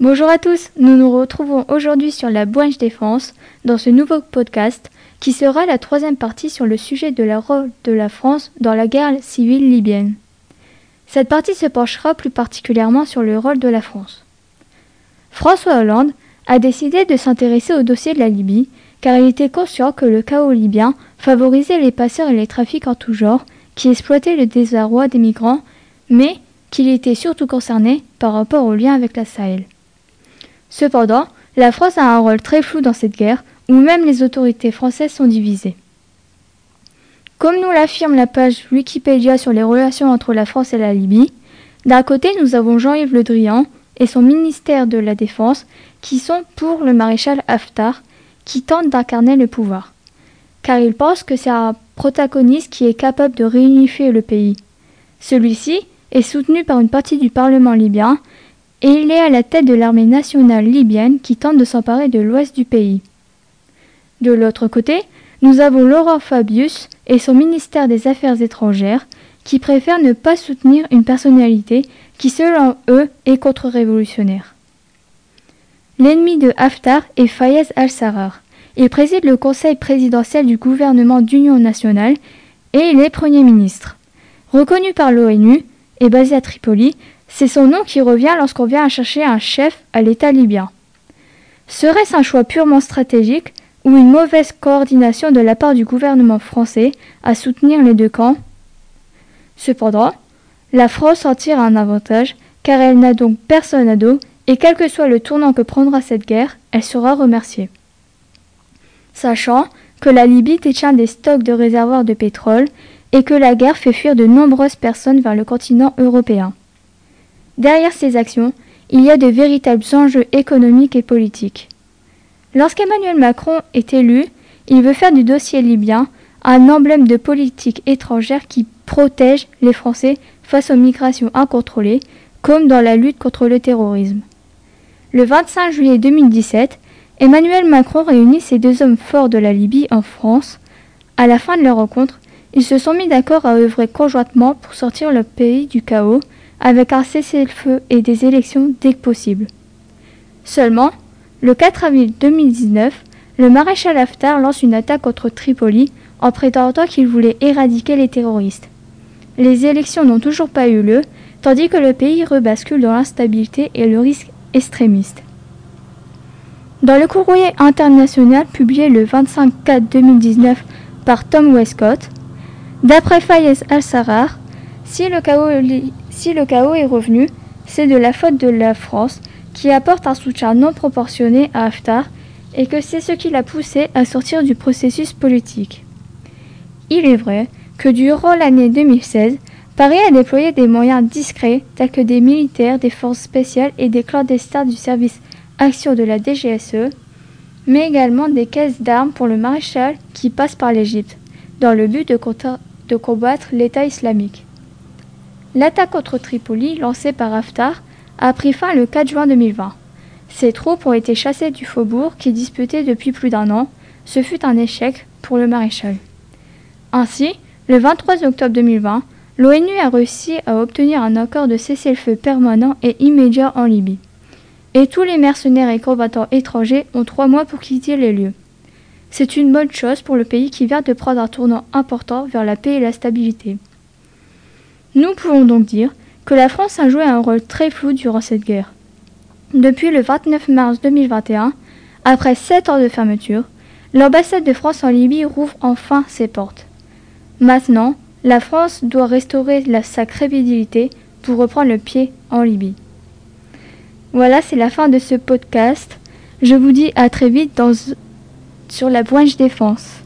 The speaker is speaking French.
Bonjour à tous, nous nous retrouvons aujourd'hui sur la Boinge Défense dans ce nouveau podcast qui sera la troisième partie sur le sujet de la rôle de la France dans la guerre civile libyenne. Cette partie se penchera plus particulièrement sur le rôle de la France. François Hollande a décidé de s'intéresser au dossier de la Libye car il était conscient que le chaos libyen favorisait les passeurs et les trafics en tout genre qui exploitaient le désarroi des migrants, mais qu'il était surtout concerné par rapport au lien avec la Sahel. Cependant, la France a un rôle très flou dans cette guerre, où même les autorités françaises sont divisées. Comme nous l'affirme la page Wikipédia sur les relations entre la France et la Libye, d'un côté nous avons Jean-Yves Le Drian et son ministère de la Défense qui sont pour le maréchal Haftar, qui tente d'incarner le pouvoir, car il pense que c'est un protagoniste qui est capable de réunifier le pays. Celui-ci est soutenu par une partie du Parlement libyen et il est à la tête de l'armée nationale libyenne qui tente de s'emparer de l'ouest du pays. De l'autre côté, nous avons Laurent Fabius et son ministère des Affaires étrangères qui préfèrent ne pas soutenir une personnalité qui, selon eux, est contre-révolutionnaire. L'ennemi de Haftar est Fayez al-Sarraj. Il préside le conseil présidentiel du gouvernement d'union nationale et il est Premier ministre. Reconnu par l'ONU et basé à Tripoli, c'est son nom qui revient lorsqu'on vient à chercher un chef à l'État libyen. Serait-ce un choix purement stratégique ou une mauvaise coordination de la part du gouvernement français à soutenir les deux camps? Cependant, la France en tire un avantage car elle n'a donc personne à dos et quel que soit le tournant que prendra cette guerre, elle sera remerciée. Sachant que la Libye détient des stocks de réservoirs de pétrole et que la guerre fait fuir de nombreuses personnes vers le continent européen. Derrière ces actions, il y a de véritables enjeux économiques et politiques. Lorsqu'Emmanuel Macron est élu, il veut faire du dossier libyen un emblème de politique étrangère qui protège les Français face aux migrations incontrôlées, comme dans la lutte contre le terrorisme. Le 25 juillet 2017, Emmanuel Macron réunit ces deux hommes forts de la Libye en France. À la fin de leur rencontre, ils se sont mis d'accord à œuvrer conjointement pour sortir le pays du chaos avec un cessez-le-feu et des élections dès que possible. Seulement, le 4 avril 2019, le maréchal Haftar lance une attaque contre Tripoli en prétendant qu'il voulait éradiquer les terroristes. Les élections n'ont toujours pas eu lieu, tandis que le pays rebascule dans l'instabilité et le risque extrémiste. Dans le courrier international publié le 25 4 2019 par Tom Westcott, d'après Fayez al-Sarraj, si, le chaos, est revenu, c'est de la faute de la France qui apporte un soutien non proportionné à Haftar et que c'est ce qui l'a poussé à sortir du processus politique. Il est vrai que durant l'année 2016, Paris a déployé des moyens discrets tels que des militaires, des forces spéciales et des clandestins du service Action de la DGSE, mais également des caisses d'armes pour le maréchal qui passe par l'Égypte, dans le but de combattre l'État islamique. L'attaque contre Tripoli, lancée par Haftar, a pris fin le 4 juin 2020. Ces troupes ont été chassées du faubourg qui disputait depuis plus d'un an. Ce fut un échec pour le maréchal. Ainsi, le 23 octobre 2020, l'ONU a réussi à obtenir un accord de cessez-le-feu permanent et immédiat en Libye. Et tous les mercenaires et combattants étrangers ont trois mois pour quitter les lieux. C'est une bonne chose pour le pays qui vient de prendre un tournant important vers la paix et la stabilité. Nous pouvons donc dire que la France a joué un rôle très flou durant cette guerre. Depuis le 29 mars 2021, après sept ans de fermeture, l'ambassade de France en Libye rouvre enfin ses portes. Maintenant, la France doit restaurer sa crédibilité pour reprendre le pied en Libye. Voilà, c'est la fin de ce podcast. Je vous dis à très vite dans, sur la branche défense.